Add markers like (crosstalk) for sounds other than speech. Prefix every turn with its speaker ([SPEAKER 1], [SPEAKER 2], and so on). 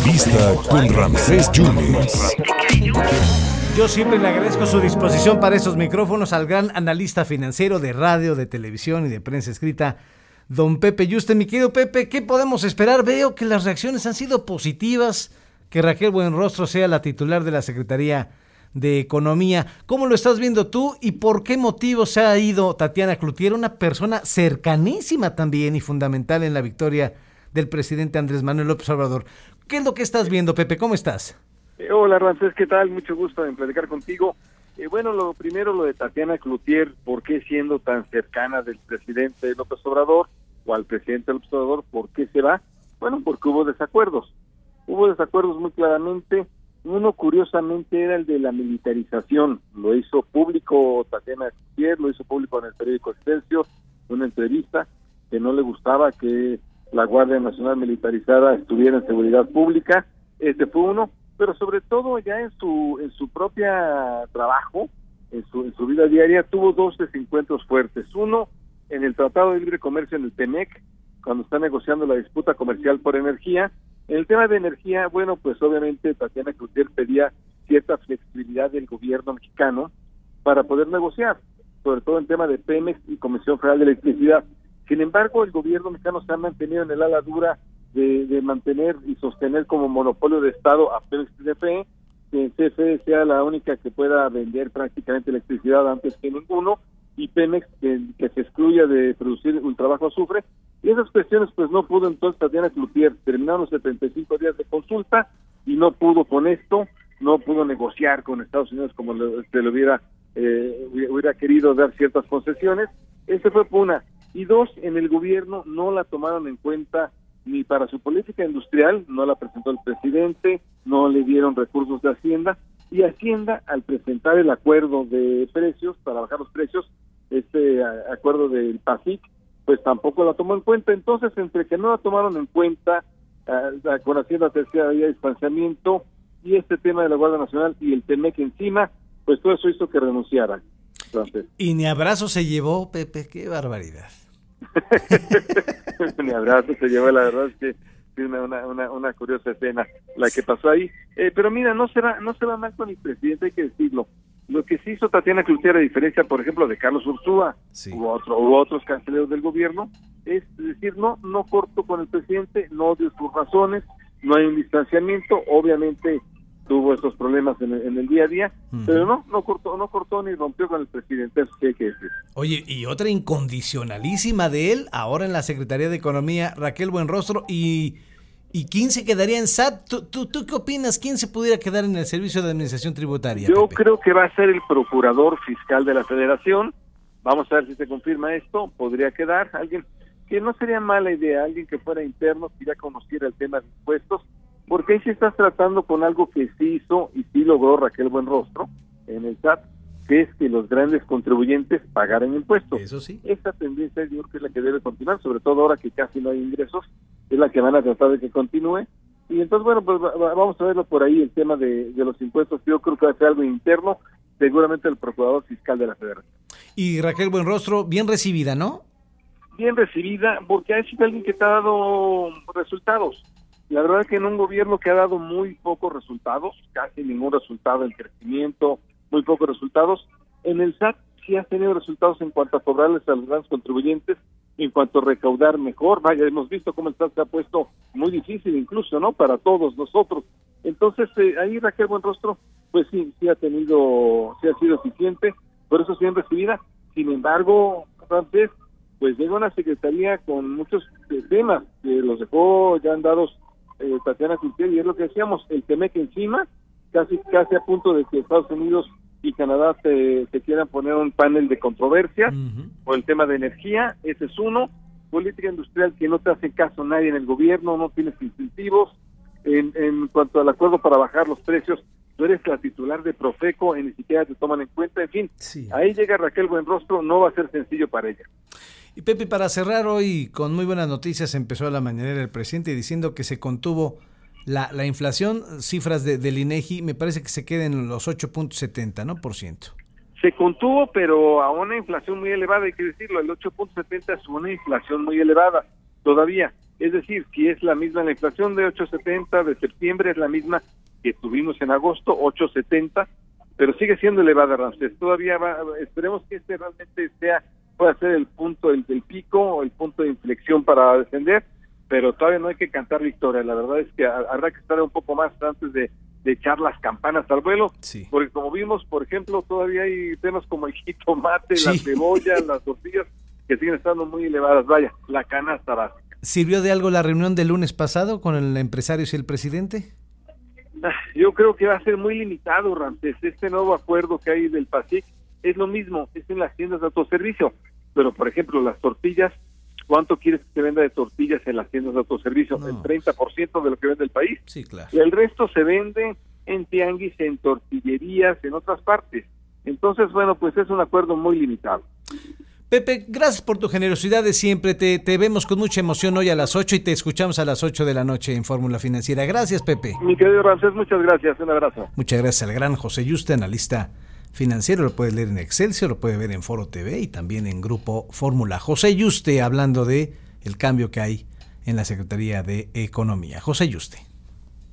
[SPEAKER 1] entrevista con Ramsés Yunes.
[SPEAKER 2] Yo siempre le agradezco su disposición para esos micrófonos al gran analista financiero de radio, de televisión y de prensa escrita, don Pepe Yuste. Mi querido Pepe, ¿qué podemos esperar? Veo que las reacciones han sido positivas, que Raquel Buenrostro sea la titular de la Secretaría de Economía. ¿Cómo lo estás viendo tú y por qué motivo se ha ido Tatiana Cloutier, una persona cercanísima también y fundamental en la victoria del presidente Andrés Manuel López Obrador? ¿Qué es lo que estás viendo, Pepe? ¿Cómo estás?
[SPEAKER 3] Eh, hola, Ramsés, ¿qué tal? Mucho gusto en platicar contigo. Eh, bueno, lo primero lo de Tatiana Cloutier, ¿por qué siendo tan cercana del presidente López Obrador o al presidente López Obrador, por qué se va? Bueno, porque hubo desacuerdos. Hubo desacuerdos muy claramente uno, curiosamente, era el de la militarización. Lo hizo público Tatiana Gutiérrez, lo hizo público en el periódico Excelsior, una entrevista que no le gustaba que la Guardia Nacional militarizada estuviera en seguridad pública. Este fue uno, pero sobre todo ya en su en su propia trabajo, en su, en su vida diaria, tuvo dos desencuentros fuertes. Uno, en el Tratado de Libre Comercio en el TEMEC, cuando está negociando la disputa comercial por energía, en el tema de energía, bueno, pues obviamente Tatiana Cloutier pedía cierta flexibilidad del gobierno mexicano para poder negociar, sobre todo en tema de Pemex y Comisión Federal de Electricidad. Sin embargo, el gobierno mexicano se ha mantenido en el ala dura de, mantener y sostener como monopolio de Estado a Pemex CFE, que CFE sea la única que pueda vender prácticamente electricidad antes que ninguno, y Pemex que, se excluya de producir un trabajo azufre, y esas cuestiones pues no pudo entonces Tatiana Cloutier, terminaron los 75 días de consulta y no pudo con esto, no pudo negociar con Estados Unidos como se le hubiera, eh, hubiera querido dar ciertas concesiones. Ese fue una. Y dos, en el gobierno no la tomaron en cuenta ni para su política industrial, no la presentó el presidente, no le dieron recursos de Hacienda, y Hacienda, al presentar el acuerdo de precios, para bajar los precios, este acuerdo del PASIC, pues tampoco la tomó en cuenta. Entonces, entre que no la tomaron en cuenta uh, con Hacienda Tercera Vía de Distanciamiento y este tema de la Guardia Nacional y el TEMEC encima, pues todo eso hizo que renunciara.
[SPEAKER 2] Y ni abrazo se llevó, Pepe, qué barbaridad. (laughs)
[SPEAKER 3] ni abrazo se llevó, la verdad es que una, una, una, curiosa escena la que pasó ahí. Eh, pero mira, no se, va, no se va mal con el presidente, hay que decirlo. Lo que sí hizo Tatiana Cloutier, a diferencia, por ejemplo, de Carlos Ursúa u, otro, u otros canceleros del gobierno, es decir, no, no corto con el presidente, no odio sus razones, no hay un distanciamiento, obviamente tuvo estos problemas en el, día a día, pero no, no cortó, no cortó ni rompió con el presidente, eso hay que decir.
[SPEAKER 2] Oye, y otra incondicionalísima de él, ahora en la Secretaría de Economía, Raquel Buenrostro, y ¿Y quién se quedaría en SAT? ¿Tú, tú, qué opinas? ¿Quién se pudiera quedar en el Servicio de Administración Tributaria?
[SPEAKER 3] Yo creo que va a ser el Procurador Fiscal de la Federación. Vamos a ver si se confirma esto. Podría quedar alguien que no sería mala idea, alguien que fuera interno, que ya conociera el tema de impuestos, porque ahí sí estás tratando con algo que sí hizo y sí logró Raquel Buenrostro en el SAT, que es que los grandes contribuyentes pagaran impuestos.
[SPEAKER 2] Eso sí.
[SPEAKER 3] Esa tendencia yo creo que es la que debe continuar, sobre todo ahora que casi no hay ingresos, es la que van a tratar de que continúe. Y entonces, bueno, pues vamos a verlo por ahí, el tema de, los impuestos. Yo creo que va a ser algo interno, seguramente el Procurador Fiscal de la Federación.
[SPEAKER 2] Y Raquel Buenrostro, bien recibida, ¿no?
[SPEAKER 3] Bien recibida, porque ha sido alguien que te ha dado resultados. La verdad es que en un gobierno que ha dado muy pocos resultados, casi ningún resultado en crecimiento, muy pocos resultados. En el SAT sí ha tenido resultados en cuanto a cobrarles a los grandes contribuyentes, en cuanto a recaudar mejor. Vaya, hemos visto cómo el SAT se ha puesto muy difícil incluso, ¿no? Para todos nosotros. Entonces, eh, ahí Raquel Buenrostro, pues sí, sí ha tenido, sí ha sido eficiente, por eso han recibida. Sin embargo, francés, pues llega una secretaría con muchos eh, temas que los dejó ya andados eh, Tatiana Cloutier y es lo que decíamos, el que encima, casi casi a punto de que Estados Unidos y Canadá se, quieran poner un panel de controversia por el tema de energía, ese es uno, política industrial que no te hace caso nadie en el gobierno, no tienes incentivos, en, en cuanto al acuerdo para bajar los precios, tú eres la titular de Profeco y ni siquiera te toman en cuenta, en fin, ahí llega Raquel Buenrostro, no va a ser sencillo para ella.
[SPEAKER 2] Y Pepe, para cerrar hoy con muy buenas noticias, empezó la mañanera el presidente diciendo que se contuvo la, la inflación, cifras de, del INEGI, me parece que se queda en los 8.70, ¿no? Por ciento.
[SPEAKER 3] Se contuvo, pero a una inflación muy elevada, hay que decirlo, el 8.70 es una inflación muy elevada todavía. Es decir, si es la misma la inflación de 8.70 de septiembre, es la misma que tuvimos en agosto, 8.70, pero sigue siendo elevada, Ramsés. Todavía va, esperemos que este realmente sea pueda ser el punto el, del pico o el punto de inflexión para descender, pero todavía no hay que cantar victoria. La verdad es que habrá que estar un poco más antes de, echar las campanas al vuelo, porque como vimos, por ejemplo, todavía hay temas como el jitomate, la cebolla, las tortillas, que siguen estando muy elevadas. Vaya, la canasta básica.
[SPEAKER 2] ¿Sirvió de algo la reunión del lunes pasado con el empresario y el presidente?
[SPEAKER 3] Ah, yo creo que va a ser muy limitado, Ramses. Este nuevo acuerdo que hay del PASIC es lo mismo, es en las tiendas de autoservicio pero por ejemplo las tortillas, ¿cuánto quieres que se venda de tortillas en las tiendas de autoservicio? El 30% de lo que vende el país.
[SPEAKER 2] Sí, claro.
[SPEAKER 3] Y el resto se vende en tianguis, en tortillerías, en otras partes. Entonces, bueno, pues es un acuerdo muy limitado.
[SPEAKER 2] Pepe, gracias por tu generosidad de siempre. Te, te, vemos con mucha emoción hoy a las 8 y te escuchamos a las 8 de la noche en Fórmula Financiera. Gracias, Pepe.
[SPEAKER 3] Mi querido Ramsés, muchas gracias. Un abrazo.
[SPEAKER 2] Muchas gracias al gran José Yuste, analista financiero, lo puede leer en Excelsior, lo puede ver en Foro TV y también en Grupo Fórmula. José Yuste hablando de el cambio que hay en la Secretaría de Economía. José Yuste.